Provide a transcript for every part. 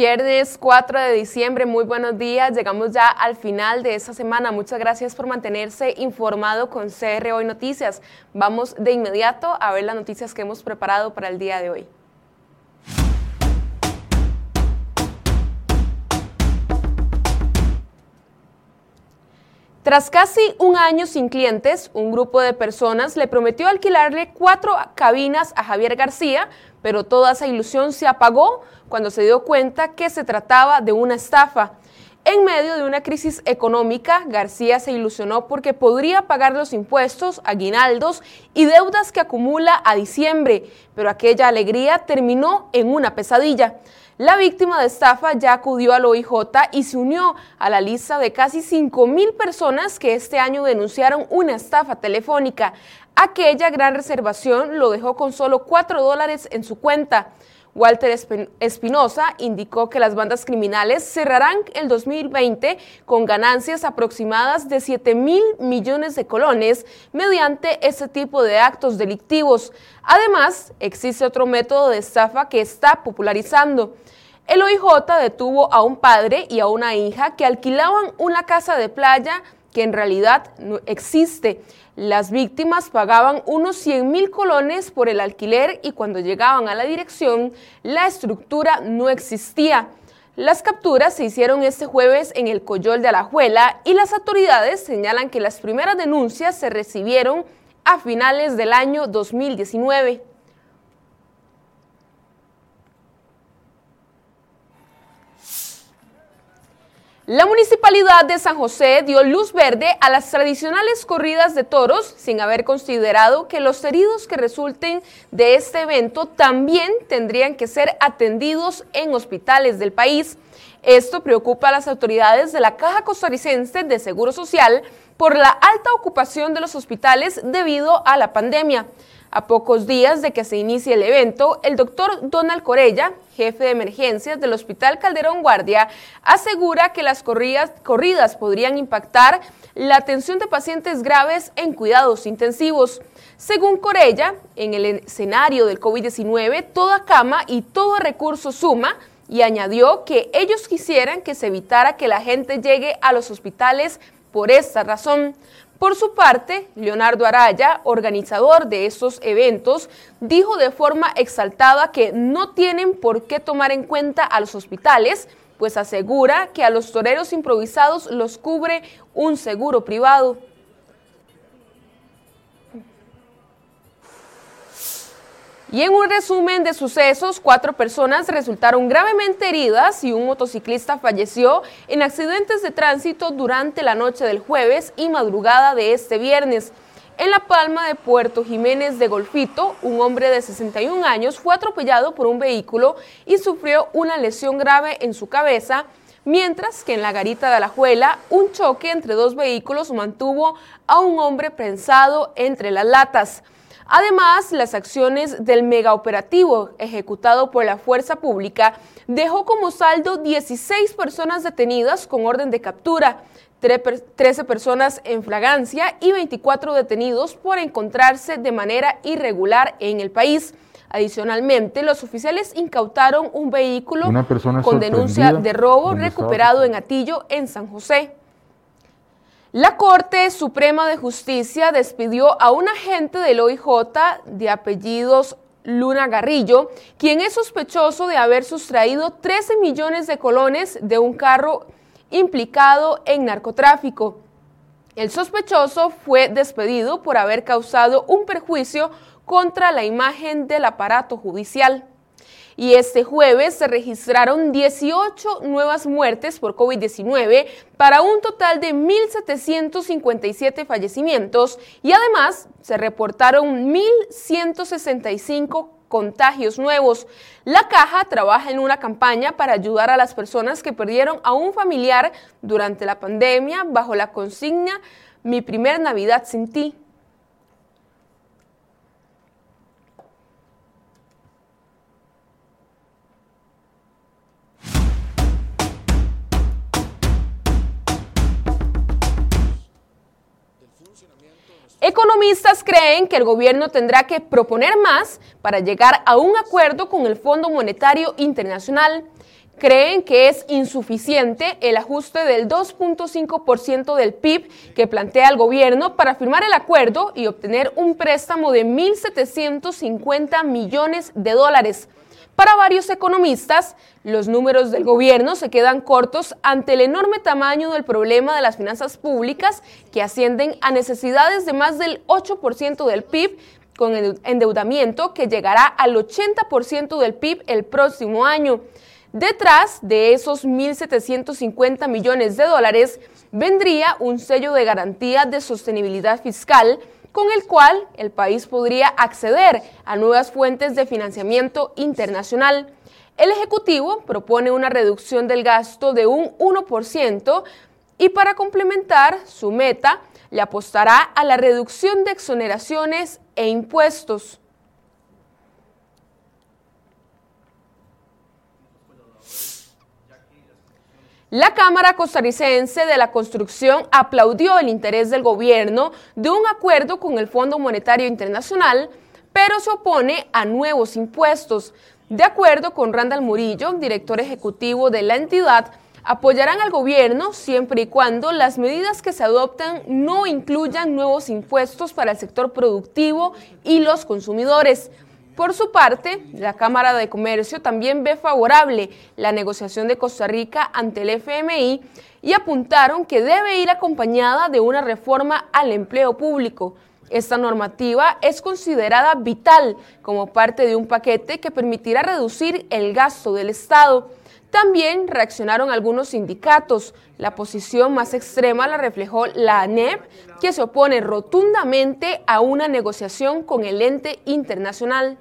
Viernes 4 de diciembre, muy buenos días. Llegamos ya al final de esta semana. Muchas gracias por mantenerse informado con CR Hoy Noticias. Vamos de inmediato a ver las noticias que hemos preparado para el día de hoy. Tras casi un año sin clientes, un grupo de personas le prometió alquilarle cuatro cabinas a Javier García, pero toda esa ilusión se apagó cuando se dio cuenta que se trataba de una estafa. En medio de una crisis económica, García se ilusionó porque podría pagar los impuestos, aguinaldos y deudas que acumula a diciembre, pero aquella alegría terminó en una pesadilla. La víctima de estafa ya acudió al OIJ y se unió a la lista de casi 5 mil personas que este año denunciaron una estafa telefónica. Aquella gran reservación lo dejó con solo 4 dólares en su cuenta. Walter Espinosa indicó que las bandas criminales cerrarán el 2020 con ganancias aproximadas de 7 mil millones de colones mediante ese tipo de actos delictivos. Además, existe otro método de estafa que está popularizando. El OIJ detuvo a un padre y a una hija que alquilaban una casa de playa que en realidad no existe. Las víctimas pagaban unos 100 mil colones por el alquiler y cuando llegaban a la dirección, la estructura no existía. Las capturas se hicieron este jueves en el Coyol de Alajuela y las autoridades señalan que las primeras denuncias se recibieron a finales del año 2019. La municipalidad de San José dio luz verde a las tradicionales corridas de toros sin haber considerado que los heridos que resulten de este evento también tendrían que ser atendidos en hospitales del país. Esto preocupa a las autoridades de la Caja Costarricense de Seguro Social por la alta ocupación de los hospitales debido a la pandemia. A pocos días de que se inicie el evento, el doctor Donald Corella, jefe de emergencias del Hospital Calderón Guardia, asegura que las corridas, corridas podrían impactar la atención de pacientes graves en cuidados intensivos. Según Corella, en el escenario del COVID-19, toda cama y todo recurso suma y añadió que ellos quisieran que se evitara que la gente llegue a los hospitales por esta razón. Por su parte, Leonardo Araya, organizador de estos eventos, dijo de forma exaltada que no tienen por qué tomar en cuenta a los hospitales, pues asegura que a los toreros improvisados los cubre un seguro privado. Y en un resumen de sucesos, cuatro personas resultaron gravemente heridas y un motociclista falleció en accidentes de tránsito durante la noche del jueves y madrugada de este viernes. En La Palma de Puerto Jiménez de Golfito, un hombre de 61 años fue atropellado por un vehículo y sufrió una lesión grave en su cabeza, mientras que en la garita de Alajuela, un choque entre dos vehículos mantuvo a un hombre prensado entre las latas. Además, las acciones del megaoperativo ejecutado por la Fuerza Pública dejó como saldo 16 personas detenidas con orden de captura, 13 personas en fragancia y 24 detenidos por encontrarse de manera irregular en el país. Adicionalmente, los oficiales incautaron un vehículo con denuncia de robo recuperado en Atillo, en San José. La Corte Suprema de Justicia despidió a un agente del OIJ de apellidos Luna Garrillo, quien es sospechoso de haber sustraído 13 millones de colones de un carro implicado en narcotráfico. El sospechoso fue despedido por haber causado un perjuicio contra la imagen del aparato judicial y este jueves se registraron 18 nuevas muertes por COVID-19 para un total de 1.757 fallecimientos y además se reportaron 1.165 contagios nuevos. La caja trabaja en una campaña para ayudar a las personas que perdieron a un familiar durante la pandemia bajo la consigna Mi primer Navidad sin ti. Economistas creen que el gobierno tendrá que proponer más para llegar a un acuerdo con el Fondo Monetario Internacional creen que es insuficiente el ajuste del 2.5% del PIB que plantea el gobierno para firmar el acuerdo y obtener un préstamo de 1.750 millones de dólares. Para varios economistas, los números del gobierno se quedan cortos ante el enorme tamaño del problema de las finanzas públicas que ascienden a necesidades de más del 8% del PIB con endeudamiento que llegará al 80% del PIB el próximo año. Detrás de esos 1.750 millones de dólares vendría un sello de garantía de sostenibilidad fiscal con el cual el país podría acceder a nuevas fuentes de financiamiento internacional. El Ejecutivo propone una reducción del gasto de un 1% y para complementar su meta le apostará a la reducción de exoneraciones e impuestos. La Cámara costarricense de la Construcción aplaudió el interés del gobierno de un acuerdo con el Fondo Monetario Internacional, pero se opone a nuevos impuestos. De acuerdo con Randall Murillo, director ejecutivo de la entidad, apoyarán al gobierno siempre y cuando las medidas que se adoptan no incluyan nuevos impuestos para el sector productivo y los consumidores. Por su parte, la Cámara de Comercio también ve favorable la negociación de Costa Rica ante el FMI y apuntaron que debe ir acompañada de una reforma al empleo público. Esta normativa es considerada vital como parte de un paquete que permitirá reducir el gasto del Estado. También reaccionaron algunos sindicatos. La posición más extrema la reflejó la ANEP, que se opone rotundamente a una negociación con el ente internacional.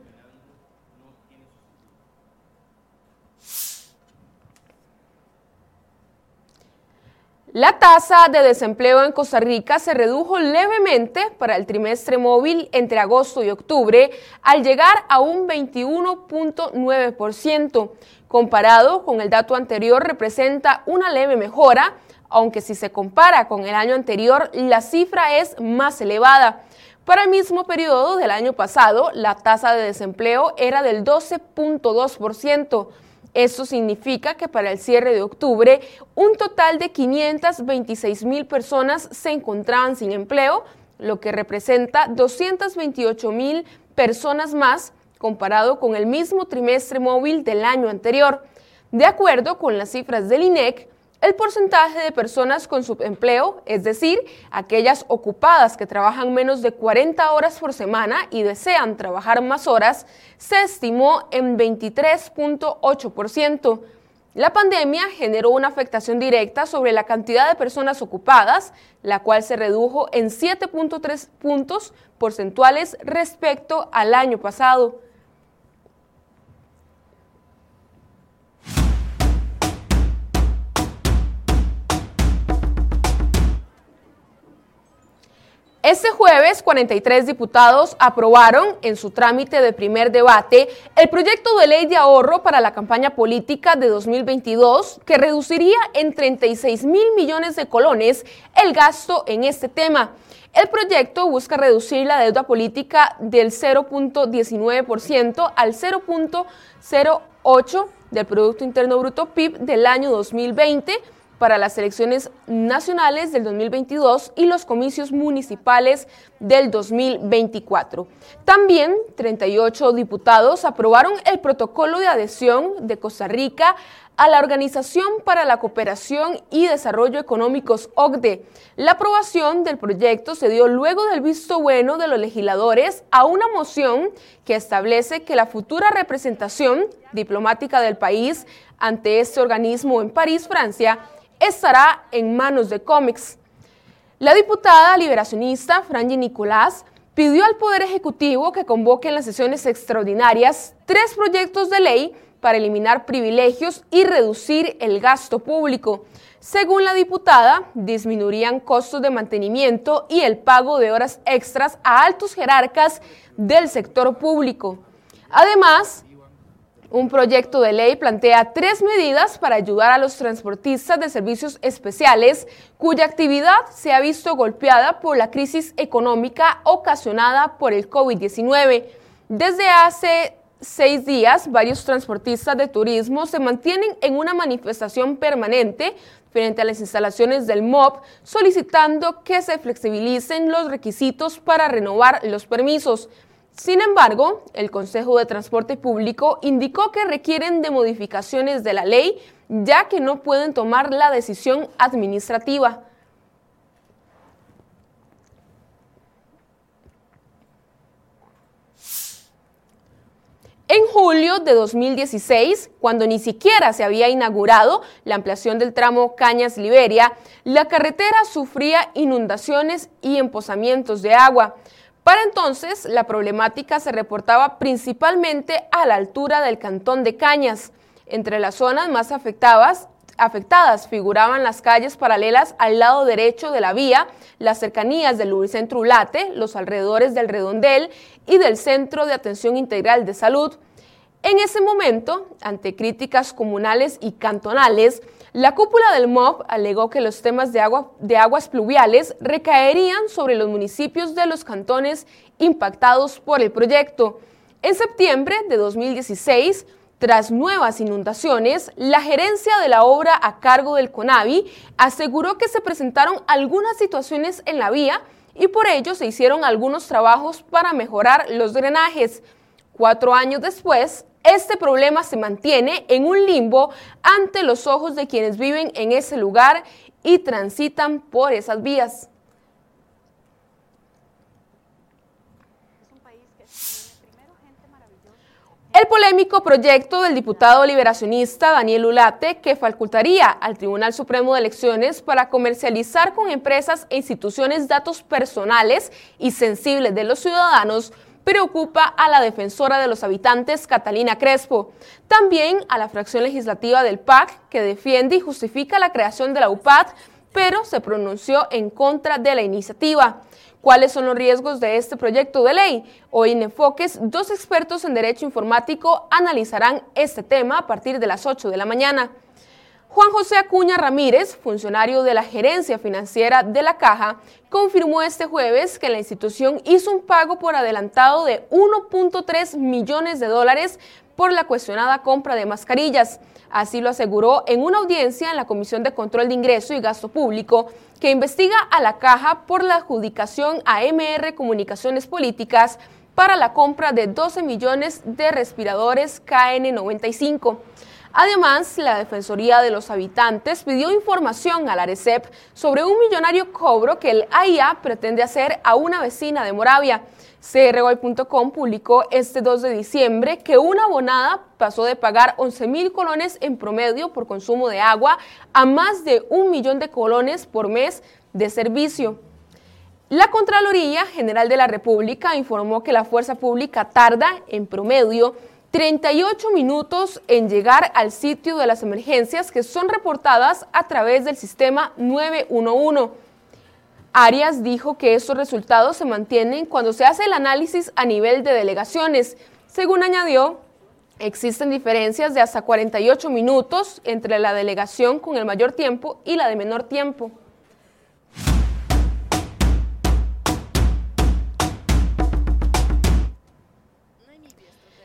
La tasa de desempleo en Costa Rica se redujo levemente para el trimestre móvil entre agosto y octubre al llegar a un 21.9%. Comparado con el dato anterior representa una leve mejora, aunque si se compara con el año anterior la cifra es más elevada. Para el mismo periodo del año pasado, la tasa de desempleo era del 12.2%. Esto significa que para el cierre de octubre, un total de 526 mil personas se encontraban sin empleo, lo que representa 228 mil personas más comparado con el mismo trimestre móvil del año anterior. De acuerdo con las cifras del INEC, el porcentaje de personas con subempleo, es decir, aquellas ocupadas que trabajan menos de 40 horas por semana y desean trabajar más horas, se estimó en 23.8%. La pandemia generó una afectación directa sobre la cantidad de personas ocupadas, la cual se redujo en 7.3 puntos porcentuales respecto al año pasado. Este jueves, 43 diputados aprobaron en su trámite de primer debate el proyecto de ley de ahorro para la campaña política de 2022 que reduciría en 36 mil millones de colones el gasto en este tema. El proyecto busca reducir la deuda política del 0.19% al 0.08% del Producto Interno Bruto PIB del año 2020 para las elecciones nacionales del 2022 y los comicios municipales del 2024. También 38 diputados aprobaron el protocolo de adhesión de Costa Rica a la Organización para la Cooperación y Desarrollo Económicos OCDE. La aprobación del proyecto se dio luego del visto bueno de los legisladores a una moción que establece que la futura representación diplomática del país ante este organismo en París, Francia, estará en manos de cómics. La diputada liberacionista Franji Nicolás pidió al Poder Ejecutivo que convoque en las sesiones extraordinarias tres proyectos de ley para eliminar privilegios y reducir el gasto público. Según la diputada, disminuirían costos de mantenimiento y el pago de horas extras a altos jerarcas del sector público. Además, Un proyecto de ley plantea tres medidas para ayudar a los transportistas de servicios especiales cuya actividad se ha visto golpeada por la crisis económica ocasionada por el COVID-19. Desde hace seis días, varios transportistas de turismo se mantienen en una manifestación permanente frente a las instalaciones del MOB, solicitando que se flexibilicen los requisitos para renovar los permisos. Sin embargo, el Consejo de Transporte Público indicó que requieren de modificaciones de la ley, ya que no pueden tomar la decisión administrativa. En julio de 2016, cuando ni siquiera se había inaugurado la ampliación del tramo Cañas-Liberia, la carretera sufría inundaciones y emposamientos de agua. Para entonces, la problemática se reportaba principalmente a la altura del cantón de Cañas. Entre las zonas más afectadas, figuraban las calles paralelas al lado derecho de la vía, las cercanías del Lubricentro Ulate, los alrededores del Redondel y del Centro de Atención Integral de Salud. En ese momento, ante críticas comunales y cantonales, la cúpula del MOB alegó que los temas de, agua, de aguas pluviales recaerían sobre los municipios de los cantones impactados por el proyecto. En septiembre de 2016, tras nuevas inundaciones, la gerencia de la obra a cargo del CONAVI aseguró que se presentaron algunas situaciones en la vía y por ello se hicieron algunos trabajos para mejorar los drenajes. Cuatro años después, este problema se mantiene en un limbo ante los ojos de quienes viven en ese lugar y transitan por esas vías. El polémico proyecto del diputado liberacionista Daniel Ulate, que facultaría al Tribunal Supremo de Elecciones para comercializar con empresas e instituciones datos personales y sensibles de los ciudadanos, preocupa a la defensora de los habitantes, Catalina Crespo. También a la fracción legislativa del PAC, que defiende y justifica la creación de la UPAD, pero se pronunció en contra de la iniciativa. ¿Cuáles son los riesgos de este proyecto de ley? Hoy en Enfoques, dos expertos en Derecho Informático analizarán este tema a partir de las 8 de la mañana. Juan José Acuña Ramírez, funcionario de la gerencia financiera de la Caja, confirmó este jueves que la institución hizo un pago por adelantado de 1.3 millones de dólares por la cuestionada compra de mascarillas. Así lo aseguró en una audiencia en la Comisión de Control de Ingreso y Gasto Público, que investiga a la Caja por la adjudicación a MR Comunicaciones Políticas para la compra de 12 millones de respiradores KN95. Además, la Defensoría de los Habitantes pidió información a la ARECEP sobre un millonario cobro que el AIA pretende hacer a una vecina de Moravia. CROI.com publicó este 2 de diciembre que una abonada pasó de pagar 11 mil colones en promedio por consumo de agua a más de un millón de colones por mes de servicio. La Contraloría General de la República informó que la fuerza pública tarda en promedio 38 minutos en llegar al sitio de las emergencias que son reportadas a través del sistema 911. Arias dijo que estos resultados se mantienen cuando se hace el análisis a nivel de delegaciones. Según añadió, existen diferencias de hasta 48 minutos entre la delegación con el mayor tiempo y la de menor tiempo.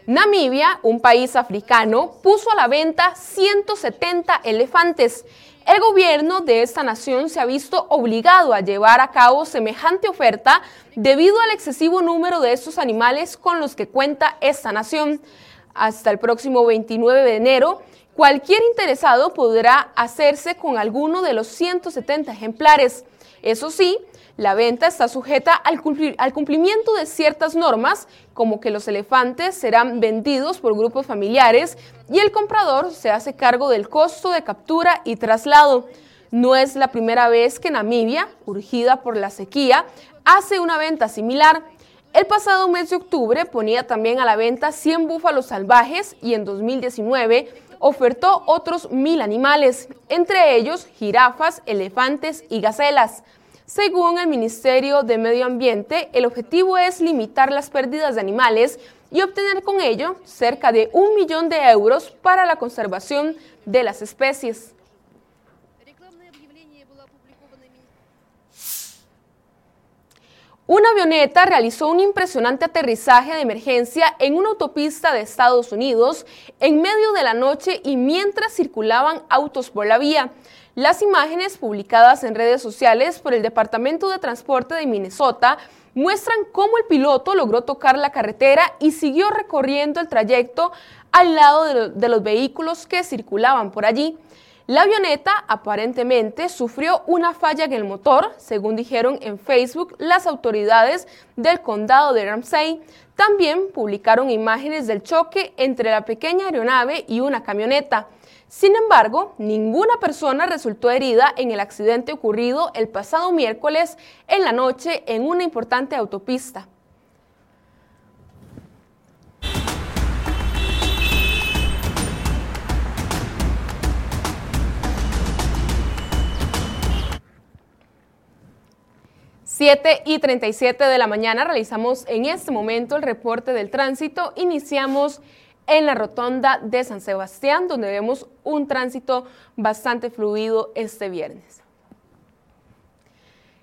Namibia, un país africano, puso a la venta 170 elefantes. El gobierno de esta nación se ha visto obligado a llevar a cabo semejante oferta debido al excesivo número de estos animales con los que cuenta esta nación. Hasta el próximo 29 de enero, cualquier interesado podrá hacerse con alguno de los 170 ejemplares. Eso sí, la venta está sujeta al, cumplimiento de ciertas normas, como que los elefantes serán vendidos por grupos familiares y el comprador se hace cargo del costo de captura y traslado. No es la primera vez que Namibia, urgida por la sequía, hace una venta similar. El pasado mes de octubre ponía también a la venta 100 búfalos salvajes y en 2019 ofertó otros mil animales, entre ellos jirafas, elefantes y gacelas. Según el Ministerio de Medio Ambiente, el objetivo es limitar las pérdidas de animales y obtener con ello cerca de un millón de euros para la conservación de las especies. Una avioneta realizó un impresionante aterrizaje de emergencia en una autopista de Estados Unidos en medio de la noche y mientras circulaban autos por la vía. Las imágenes publicadas en redes sociales por el Departamento de Transporte de Minnesota muestran cómo el piloto logró tocar la carretera y siguió recorriendo el trayecto al lado de, los vehículos que circulaban por allí. La avioneta aparentemente sufrió una falla en el motor, según dijeron en Facebook las autoridades del condado de Ramsey. También publicaron imágenes del choque entre la pequeña aeronave y una camioneta. Sin embargo, ninguna persona resultó herida en el accidente ocurrido el pasado miércoles en la noche en una importante autopista. Siete y 37 de la mañana realizamos en este momento el reporte del tránsito. Iniciamos en la rotonda de San Sebastián, donde vemos un tránsito bastante fluido este viernes.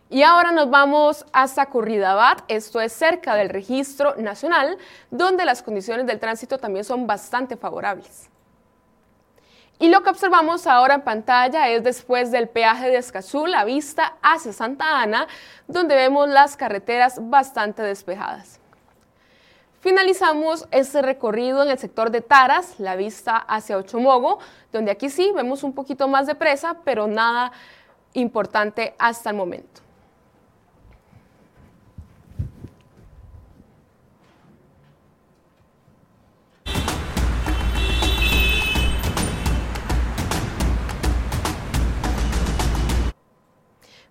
Y ahora nos vamos hasta Curridabat, esto es cerca del registro nacional, donde las condiciones del tránsito también son bastante favorables. Y lo que observamos ahora en pantalla es después del peaje de Escazú, la vista hacia Santa Ana, donde vemos las carreteras bastante despejadas. Finalizamos este recorrido en el sector de Taras, la vista hacia Ochomogo, donde aquí sí vemos un poquito más de presa, pero nada importante hasta el momento.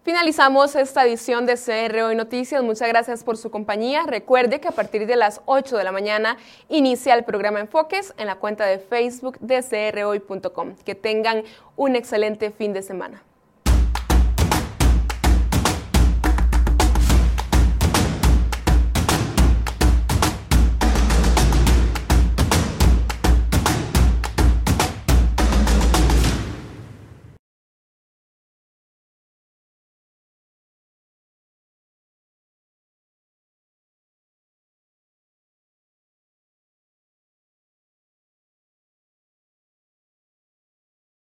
Finalizamos esta edición de CR Hoy Noticias. Muchas gracias por su compañía. Recuerde que a partir de las 8 de la mañana inicia el programa Enfoques en la cuenta de Facebook de crhoy.com. Que tengan un excelente fin de semana.